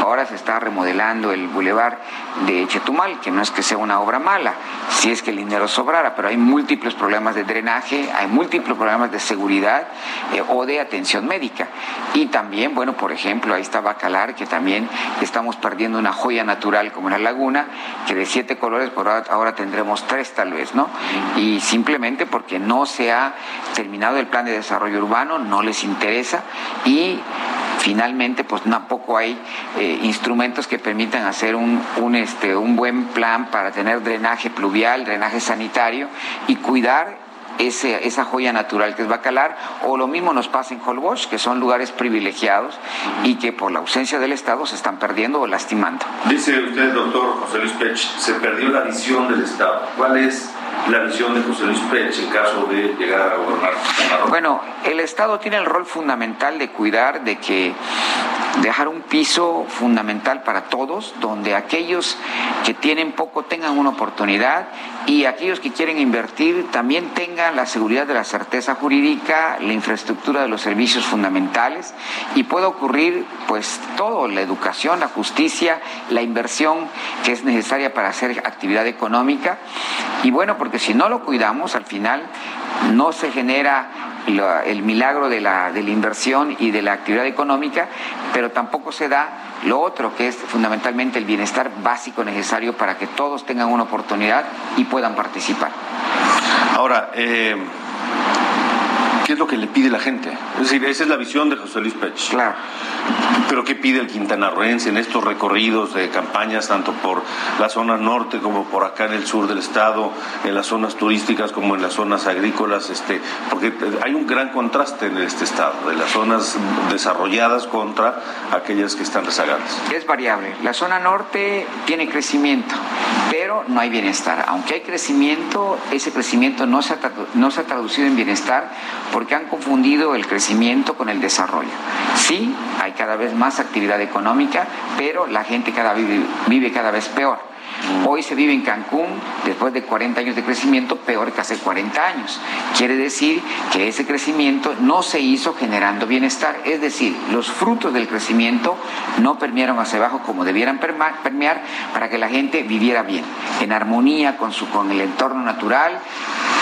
Ahora se está remodelando el bulevar de Chetumal, que no es que sea una obra mala, si es que el dinero sobrara, pero hay múltiples problemas de drenaje, hay múltiples problemas de seguridad eh, o de atención médica. Y también, bueno, por ejemplo, ahí está Bacalar, que también estamos perdiendo una joya natural como la laguna, que de siete colores por ahora tendremos tres tal vez, ¿no? Y simplemente porque no se ha terminado el plan de desarrollo urbano, no les interesa y finalmente pues tampoco hay eh, instrumentos que permitan hacer un, un, este, un buen plan para tener drenaje pluvial, drenaje sanitario y cuidar ese, esa joya natural que es Bacalar, o lo mismo nos pasa en Holbox, que son lugares privilegiados y que por la ausencia del Estado se están perdiendo o lastimando. Dice usted, doctor José Luis Pech, se perdió la visión del Estado. ¿Cuál es la visión de José Luis Pech en caso de llegar a gobernar? Bueno, el Estado tiene el rol fundamental de cuidar de que dejar un piso fundamental para todos, donde aquellos que tienen poco tengan una oportunidad y aquellos que quieren invertir también tengan la seguridad de la certeza jurídica, la infraestructura de los servicios fundamentales y puede ocurrir pues todo, la educación, la justicia, la inversión que es necesaria para hacer actividad económica. Y bueno, porque si no lo cuidamos al final no se genera el milagro de la, de la inversión y de la actividad económica, pero tampoco se da lo otro, que es fundamentalmente el bienestar básico necesario para que todos tengan una oportunidad y puedan participar. Ahora, eh, ¿Qué es lo que le pide la gente? Es decir, esa es la visión de José Luis Pech. Claro. Pero ¿qué pide el quintanarroense en estos recorridos de campañas, tanto por la zona norte como por acá en el sur del estado, en las zonas turísticas como en las zonas agrícolas? Este, porque hay un gran contraste en este estado, de las zonas desarrolladas contra aquellas que están rezagadas. Es variable. La zona norte tiene crecimiento, pero no hay bienestar. Aunque hay crecimiento, ese crecimiento no se ha, no se ha traducido en bienestar porque han confundido el crecimiento con el desarrollo. Sí, hay cada vez más actividad económica, pero la gente cada vive cada vez peor. Hoy se vive en Cancún, después de 40 años de crecimiento, peor que hace 40 años. Quiere decir que ese crecimiento no se hizo generando bienestar, es decir, los frutos del crecimiento no permearon hacia abajo como debieran permear para que la gente viviera bien, en armonía con, su, con el entorno natural,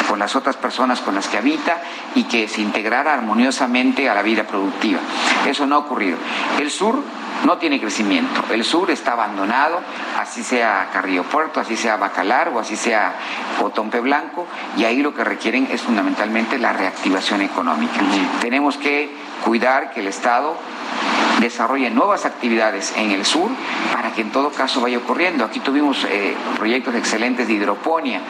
con las otras personas con las que habita y que se integrara armoniosamente a la vida productiva. Eso no ha ocurrido. El sur no tiene crecimiento. El sur está abandonado, así sea Carrillo Puerto, así sea Bacalar o así sea Otompe Blanco, y ahí lo que requieren es fundamentalmente la reactivación económica. Tenemos que cuidar que el Estado desarrolle nuevas actividades en el sur para que en todo caso vaya ocurriendo. Aquí tuvimos eh, proyectos excelentes de hidroponía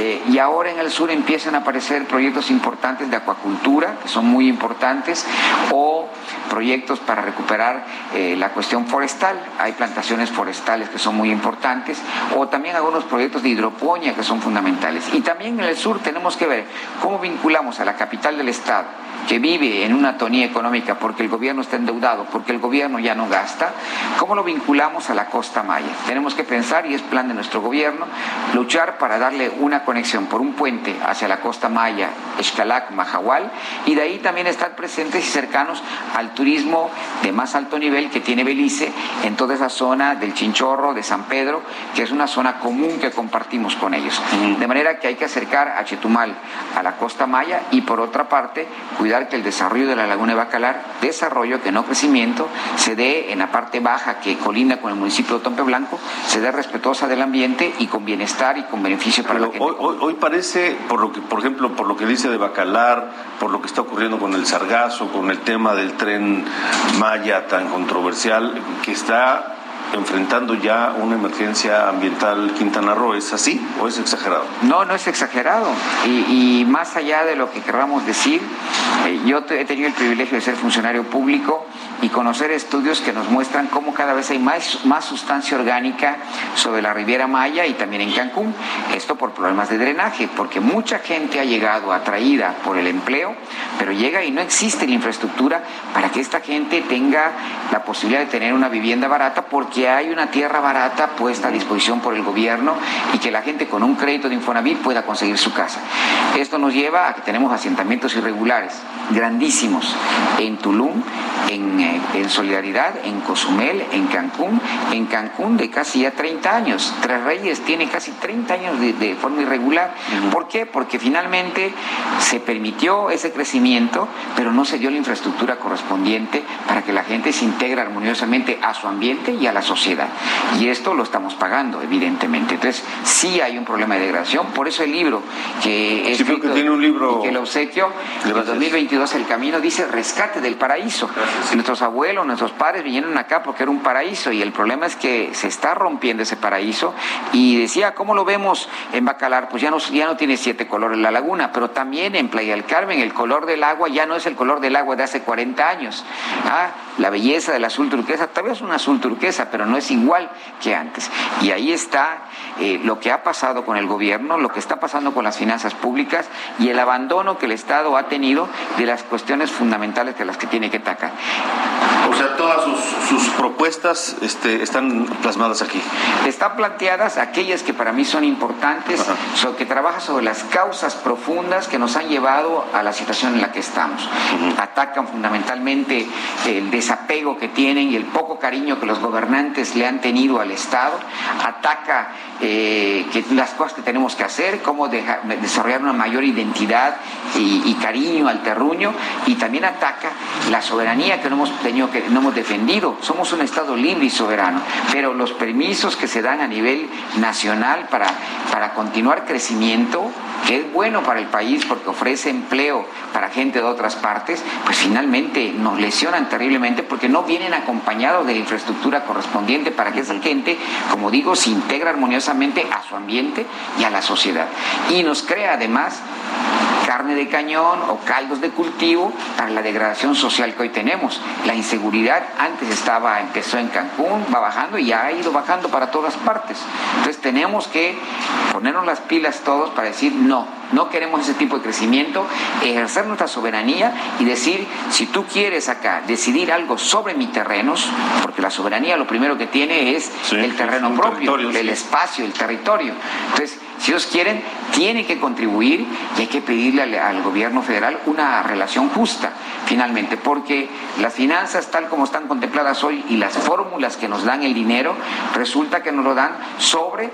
eh, y ahora en el sur empiezan a aparecer proyectos importantes de acuacultura, que son muy importantes, o proyectos para recuperar eh, la cuestión forestal. Hay plantaciones forestales que son muy importantes, o también algunos proyectos de hidroponía que son fundamentales. Y también en el sur tenemos que ver cómo vinculamos a la capital del Estado, que vive en una atonía económica porque el gobierno está endeudado, porque el gobierno ya no gasta, ¿cómo lo vinculamos a la costa maya? Tenemos que pensar, y es plan de nuestro gobierno, luchar para darle una conexión por un puente hacia la costa maya, Xcalac, Mahahual, y de ahí también estar presentes y cercanos al turismo de más alto nivel que tiene Belice en toda esa zona del Chinchorro, de San Pedro, que es una zona común que compartimos con ellos. De manera que hay que acercar a Chetumal a la costa maya y por otra parte cuidar que el desarrollo de la laguna de Bacalar, desarrollo que no crecimiento, se dé en la parte baja que colinda con el municipio de Tompe Blanco, se dé respetuosa del ambiente y con bienestar y con beneficio para la gente. Hoy, parece, por lo que, por ejemplo, por lo que dice de Bacalar, por lo que está ocurriendo con el Sargazo, con el tema del tren Maya tan controversial, que está enfrentando ya una emergencia ambiental Quintana Roo. ¿Es así o es exagerado? No, no es exagerado. Y, más allá de lo que queramos decir, eh, yo he tenido el privilegio de ser funcionario público y conocer estudios que nos muestran cómo cada vez hay más, más sustancia orgánica sobre la Riviera Maya y también en Cancún. Esto por problemas de drenaje, porque mucha gente ha llegado atraída por el empleo, pero llega y no existe la infraestructura para que esta gente tenga la posibilidad de tener una vivienda barata porque hay una tierra barata puesta a disposición por el gobierno y que la gente con un crédito de Infonavit pueda conseguir su casa. Esto nos lleva a que tenemos asentamientos irregulares grandísimos en Tulum, en, eh, Solidaridad, en Cozumel, en Cancún, en Cancún de casi ya 30 años. Tres Reyes tiene casi 30 años de, forma irregular. ¿Por qué? Porque finalmente se permitió ese crecimiento, pero no se dio la infraestructura correspondiente para que la gente se integre armoniosamente a su ambiente y a la sociedad. Y esto lo estamos pagando, evidentemente. Entonces, sí hay un problema de degradación. Por eso el libro que es que tiene un libro que el obsequio en 2022 El Camino dice rescate del paraíso. Nuestros abuelos, nuestros padres vinieron acá porque era un paraíso y el problema es que se está rompiendo ese paraíso y decía, ¿cómo lo vemos en Bacalar? Pues ya no, ya no tiene siete colores la laguna, pero también en Playa del Carmen el color del agua ya no es el color del agua de hace 40 años. Ah, la belleza del azul turquesa, todavía es un azul turquesa, pero no es igual que antes. Y ahí está eh, lo que ha pasado con el gobierno, lo que está pasando con las finanzas públicas y el abandono que el Estado ha tenido de las cuestiones fundamentales de las que tiene que atacar. O sea, todas sus, propuestas este, están plasmadas aquí. Están planteadas aquellas que para mí son importantes, que trabaja sobre las causas profundas que nos han llevado a la situación en la que estamos. Atacan fundamentalmente el desapego que tienen y el poco cariño que los gobernantes le han tenido al Estado. Ataca eh, que las cosas que tenemos que hacer, cómo desarrollar una mayor identidad y, cariño al terruño y también ataca la soberanía que no hemos tenido que no hemos hemos defendido. Somos un Estado libre y soberano, pero los permisos que se dan a nivel nacional para, para continuar crecimiento, que es bueno para el país porque ofrece empleo para gente de otras partes, pues finalmente nos lesionan terriblemente porque no vienen acompañados de la infraestructura correspondiente para que esa gente, como digo, se integre armoniosamente a su ambiente y a la sociedad. Y nos crea además carne de cañón o caldos de cultivo para la degradación social que hoy tenemos. La inseguridad antes estaba, empezó en Cancún, va bajando y ya ha ido bajando para todas partes. Entonces tenemos que ponernos las pilas todos para decir no, no queremos ese tipo de crecimiento, ejercer nuestra soberanía y decir, si tú quieres acá decidir algo sobre mis terrenos, porque la soberanía lo primero que tiene es el terreno propio, el espacio, el territorio. Entonces, si ellos quieren, tienen que contribuir y hay que pedirle al, gobierno federal una relación justa, finalmente, porque las finanzas tal como están contempladas hoy y las fórmulas que nos dan el dinero, resulta que nos lo dan sobre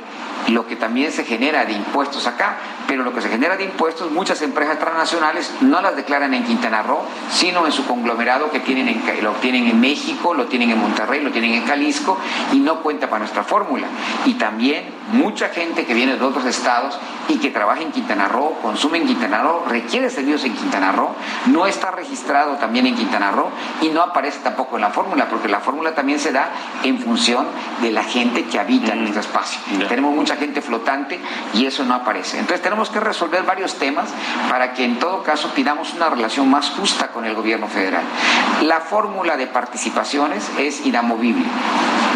lo que también se genera de impuestos acá, pero lo que se genera de impuestos, muchas empresas transnacionales no las declaran en Quintana Roo, sino en su conglomerado que tienen en, lo tienen en México, lo tienen en Monterrey, lo tienen en Jalisco y no cuenta para nuestra fórmula. Y también mucha gente que viene de otros estados y que trabaja en Quintana Roo, consume en Quintana Roo, requiere servicios en Quintana Roo, no está registrado también en Quintana Roo y no aparece tampoco en la fórmula, porque la fórmula también se da en función de la gente que habita en nuestro espacio. Tenemos mucha gente flotante y eso no aparece. Entonces tenemos que resolver varios temas para que en todo caso pidamos una relación más justa con el gobierno federal. La fórmula de participaciones es inamovible.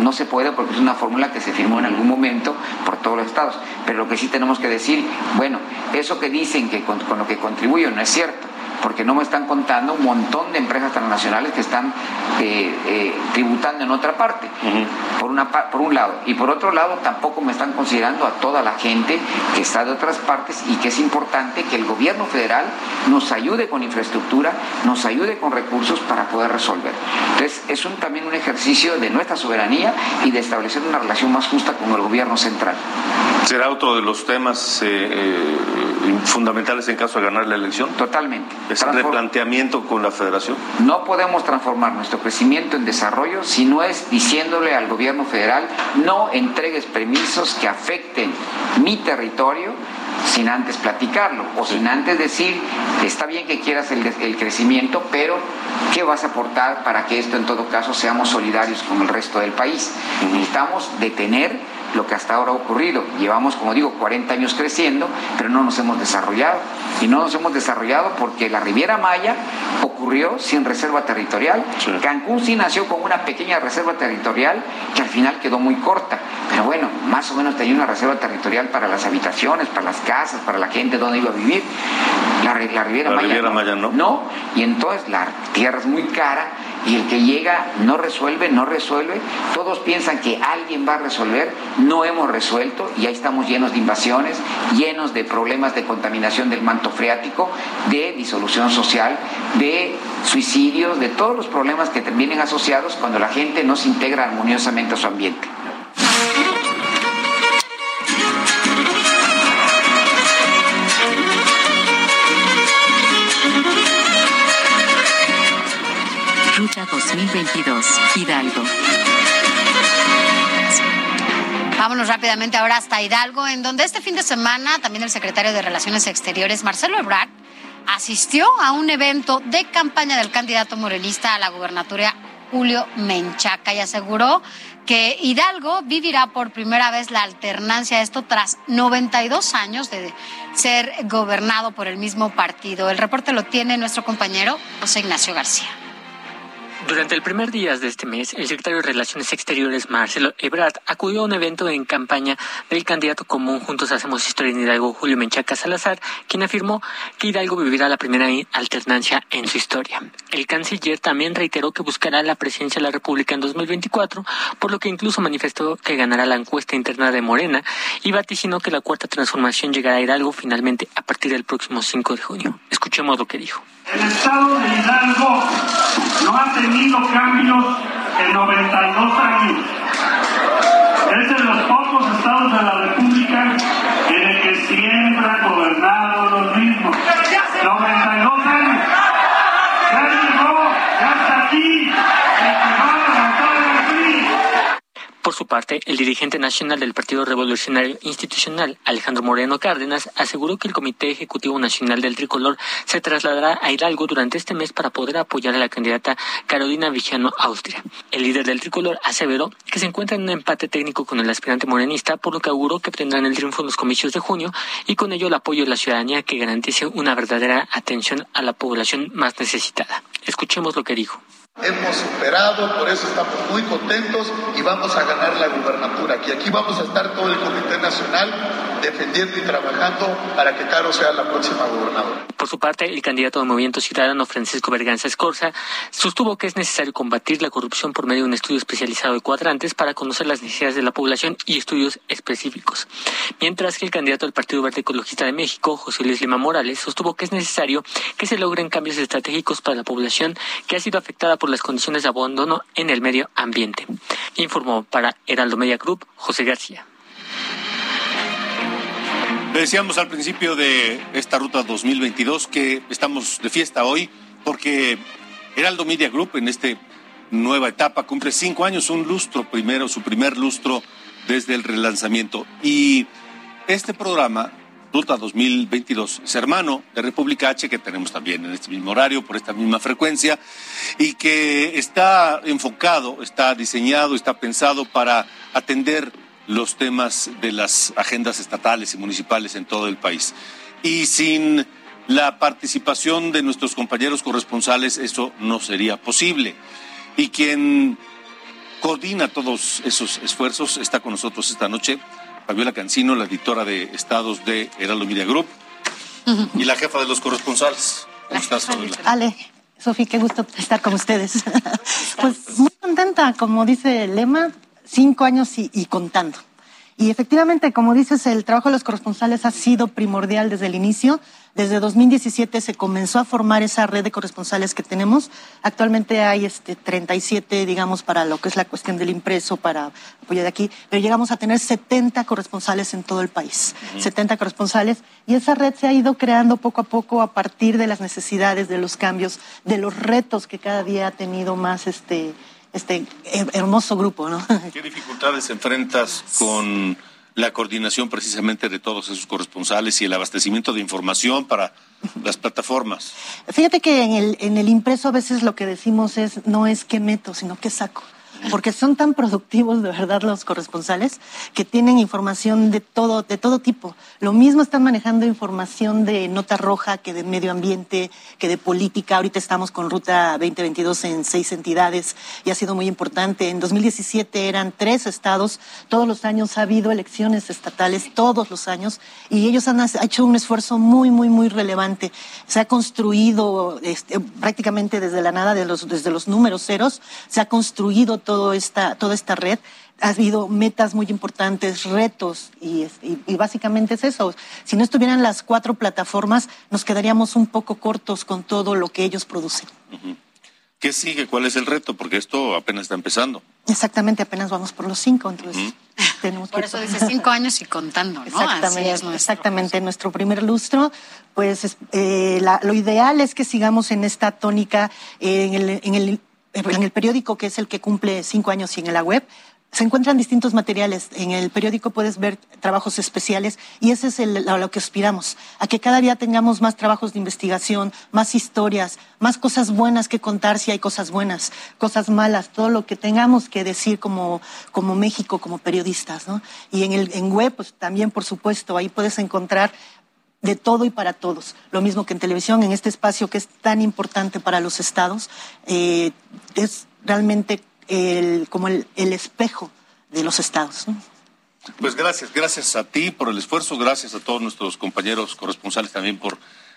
No se puede porque es una fórmula que se firmó en algún momento por todos los estados. Pero lo que sí tenemos que decir, bueno, eso que dicen que con, con lo que contribuyen no es cierto porque no me están contando un montón de empresas transnacionales que están eh, eh, tributando en otra parte, por, una, por un lado. Y por otro lado, tampoco me están considerando a toda la gente que está de otras partes y que es importante que el gobierno federal nos ayude con infraestructura, nos ayude con recursos para poder resolver. Entonces, es un, también un ejercicio de nuestra soberanía y de establecer una relación más justa con el gobierno central. ¿Será otro de los temas eh, fundamentales en caso de ganar la elección? Totalmente. ¿Es el replanteamiento con la federación? No podemos transformar nuestro crecimiento en desarrollo si no es diciéndole al gobierno federal no entregues permisos que afecten mi territorio sin antes platicarlo o sin antes decir, está bien que quieras el, el, crecimiento, pero ¿qué vas a aportar para que esto en todo caso seamos solidarios con el resto del país? Necesitamos detener lo que hasta ahora ha ocurrido. Llevamos, como digo, 40 años creciendo, pero no nos hemos desarrollado. Y no nos hemos desarrollado porque la Riviera Maya ocurrió sin reserva territorial. Cancún sí nació con una pequeña reserva territorial que al final quedó muy corta. Pero bueno, más o menos tenía una reserva territorial para las habitaciones, para las casas, para la gente donde iba a vivir. La, Riviera, Maya, Maya no. No, y entonces la tierra es muy cara y el que llega no resuelve, no resuelve. Todos piensan que alguien va a resolver, no hemos resuelto y ahí estamos llenos de invasiones, llenos de problemas de contaminación del manto freático, de disolución social, de suicidios, de todos los problemas que vienen asociados cuando la gente no se integra armoniosamente a su ambiente. 2022, Hidalgo. Vámonos rápidamente ahora hasta Hidalgo, en donde este fin de semana también el secretario de Relaciones Exteriores, Marcelo Ebrard, asistió a un evento de campaña del candidato morenista a la gubernatura Julio Menchaca y aseguró que Hidalgo vivirá por primera vez la alternancia, esto tras 92 años de ser gobernado por el mismo partido. El reporte lo tiene nuestro compañero José Ignacio García. Durante el primer día de este mes, el secretario de Relaciones Exteriores, Marcelo Ebrard, acudió a un evento en campaña del candidato común Juntos Hacemos Historia en Hidalgo, Julio Menchaca Salazar, quien afirmó que Hidalgo vivirá la primera alternancia en su historia. El canciller también reiteró que buscará la presidencia de la República en 2024, por lo que incluso manifestó que ganará la encuesta interna de Morena y vaticinó que la cuarta transformación llegará a Hidalgo finalmente a partir del próximo 5 de junio. Escuchemos lo que dijo. El estado de Hidalgo no ha tenido cambios en 92 años. Es de los pocos estados de la República en el que siempre han gobernado los mismos. 92 años. Ya llegó, ya está aquí. El que va parte, el dirigente nacional del Partido Revolucionario Institucional, Alejandro Moreno Cárdenas, aseguró que el Comité Ejecutivo Nacional del Tricolor se trasladará a Hidalgo durante este mes para poder apoyar a la candidata Carolina Villano Austria. El líder del Tricolor aseveró que se encuentra en un empate técnico con el aspirante morenista, por lo que auguró que obtendrán el triunfo en los comicios de junio y con ello el apoyo de la ciudadanía que garantice una verdadera atención a la población más necesitada. Escuchemos lo que dijo. Hemos superado, por eso estamos muy contentos y vamos a ganar la gubernatura. Aquí, aquí vamos a estar todo el Comité Nacional defendiendo y trabajando para que Caro sea la próxima gobernadora. Por su parte, el candidato del Movimiento Ciudadano, Francisco Berganza Escorza, sostuvo que es necesario combatir la corrupción por medio de un estudio especializado de cuadrantes para conocer las necesidades de la población y estudios específicos. Mientras que el candidato del Partido Verde Ecologista de México, José Luis Lima Morales, sostuvo que es necesario que se logren cambios estratégicos para la población que ha sido afectada por las condiciones de abandono en el medio ambiente. Informó para Heraldo Media Group José García. Decíamos al principio de esta ruta 2022 que estamos de fiesta hoy porque Heraldo Media Group en esta nueva etapa cumple cinco años, un lustro primero, su primer lustro desde el relanzamiento. Y este programa, Ruta 2022, es hermano de República H, que tenemos también en este mismo horario, por esta misma frecuencia, y que está enfocado, está diseñado, está pensado para atender los temas de las agendas estatales y municipales en todo el país. Y sin la participación de nuestros compañeros corresponsales eso no sería posible. Y quien coordina todos esos esfuerzos está con nosotros esta noche, Fabiola Cancino, la editora de Estados de Heraldo Media Group y la jefa de los corresponsales. ¿Cómo estás, Fabiola? Ale, Sofía, qué gusto estar con ustedes. pues muy contenta, como dice el lema, cinco años y, y, contando. Y efectivamente, como dices, el trabajo de los corresponsales ha sido primordial desde el inicio. Desde 2017 se comenzó a formar esa red de corresponsales que tenemos. Actualmente hay este 37, digamos, para lo que es la cuestión del impreso, para apoyar de aquí, pero llegamos a tener 70 corresponsales en todo el país. Uh -huh. 70 corresponsales. Y esa red se ha ido creando poco a poco a partir de las necesidades, de los cambios, de los retos que cada día ha tenido más este, este hermoso grupo, ¿no? ¿Qué dificultades enfrentas con la coordinación precisamente de todos esos corresponsales y el abastecimiento de información para las plataformas? Fíjate que en el, en el impreso a veces lo que decimos es no es qué meto, sino qué saco porque son tan productivos de verdad los corresponsales que tienen información de todo, de todo tipo. Lo mismo están manejando información de nota roja que de medio ambiente, que de política. Ahorita estamos con Ruta 2022 en seis entidades y ha sido muy importante. En 2017 eran tres estados. Todos los años ha habido elecciones estatales, todos los años, y ellos han hecho un esfuerzo muy, muy, muy relevante. Se ha construido este, prácticamente desde la nada, de los, desde los números ceros, se ha construido todo todo esta, toda esta red. Ha habido metas muy importantes, retos, y, y, y, básicamente es eso. Si no estuvieran las cuatro plataformas, nos quedaríamos un poco cortos con todo lo que ellos producen. ¿Qué sigue? ¿Cuál es el reto? Porque esto apenas está empezando. Exactamente, apenas vamos por los cinco, entonces uh -huh. tenemos Por que... eso dice cinco años y contando, ¿no? Exactamente, es nuestro exactamente. Nuestro primer lustro, pues eh, la, lo ideal es que sigamos en esta tónica eh, en el, en el en el periódico, que es el que cumple cinco años, y en la web, se encuentran distintos materiales. En el periódico puedes ver trabajos especiales y ese es el, a lo que aspiramos, a que cada día tengamos más trabajos de investigación, más historias, más cosas buenas que contar si hay cosas buenas, cosas malas, todo lo que tengamos que decir como, como México, como periodistas. ¿no? Y en, el, en web, pues también, por supuesto, ahí puedes encontrar de todo y para todos. Lo mismo que en televisión, en este espacio que es tan importante para los estados, eh, es realmente el, como el, el, espejo de los estados. Pues gracias, gracias a ti por el esfuerzo, gracias a todos nuestros compañeros corresponsales también por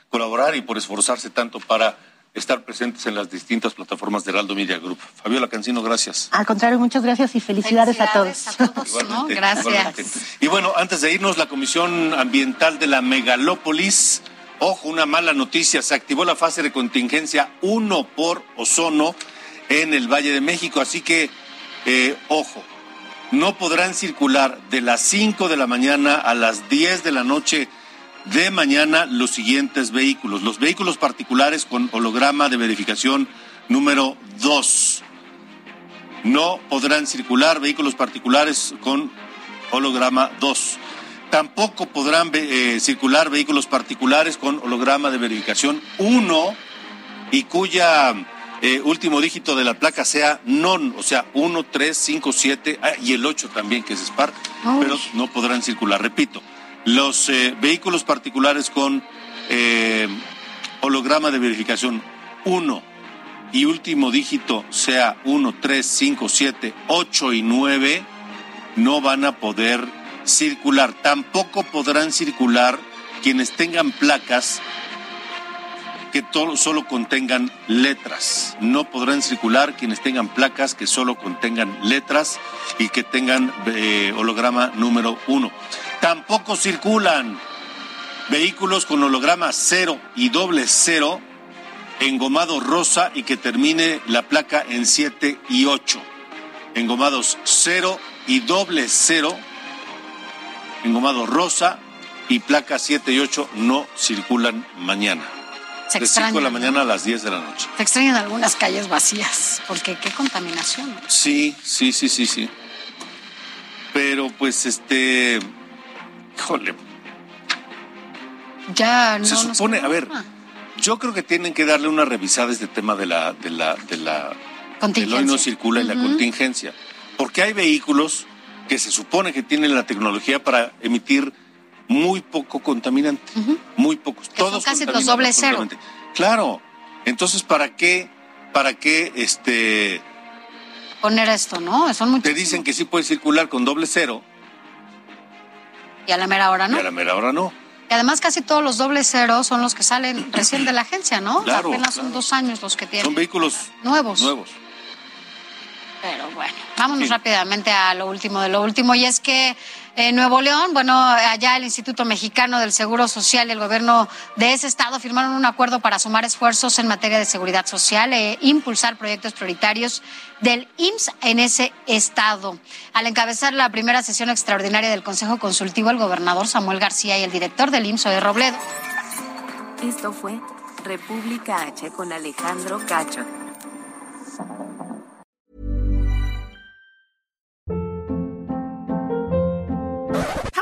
colaborar y por esforzarse tanto para estar presentes en las distintas plataformas de Heraldo Media Group. Fabiola Cancino, gracias. Al contrario, muchas gracias y felicidades, felicidades a todos. A todos ¿no? Gracias. Igualmente. Y bueno, antes de irnos, la Comisión Ambiental de la Megalópolis, ojo, una mala noticia, se activó la fase de contingencia 1 por ozono en el Valle de México, así que, eh, ojo, no podrán circular de las 5 de la mañana a las 10 de la noche de mañana los siguientes vehículos. Los vehículos particulares con holograma de verificación número 2. No podrán circular vehículos particulares con holograma 2. Tampoco podrán eh, circular vehículos particulares con holograma de verificación 1 y cuya eh, último dígito de la placa sea non, o sea, 1, 3, 5, 7 y el 8 también, que es SPAR, pero no podrán circular. Repito, los eh, vehículos particulares con eh, holograma de verificación 1 y último dígito sea 1, 3, 5, 7, 8 y 9 no van a poder circular. Tampoco podrán circular quienes tengan placas que solo contengan letras. No podrán circular quienes tengan placas que solo contengan letras y que tengan eh, holograma número uno. Tampoco circulan vehículos con holograma cero y doble cero engomado rosa y que termine la placa en 7 y 8. Engomados cero y doble cero, engomado rosa y placa 7 y 8 no circulan mañana. Se de 5 de la mañana a las 10 de la noche. Se extrañan algunas calles vacías, porque qué contaminación. Sí, sí, sí, sí, sí. Pero pues este, híjole. Ya no. Se supone, a ver, yo creo que tienen que darle una revisada a este tema de la, de la, de la, contingencia. hoy no circula en la contingencia, porque hay vehículos que se supone que tienen la tecnología para emitir muy poco contaminante, muy pocos. Todos son casi los doble cero. Claro. Entonces, ¿para qué, para qué, este, poner esto, no? Son Te dicen que sí puede circular con doble cero. Y a la mera hora no. Y a la mera hora no. Y además casi todos los doble ceros son los que salen recién de la agencia, ¿no? Claro, Apenas son dos años los que tienen. Son vehículos nuevos. Nuevos. Pero bueno, vámonos rápidamente a lo último de lo último. Y es que en Nuevo León, bueno, allá el Instituto Mexicano del Seguro Social y el gobierno de ese estado firmaron un acuerdo para sumar esfuerzos en materia de seguridad social e impulsar proyectos prioritarios del IMSS en ese estado. Al encabezar la primera sesión extraordinaria del Consejo Consultivo, el gobernador Samuel García y el director del IMSS, de Robledo. Esto fue República H con Alejandro Cacho.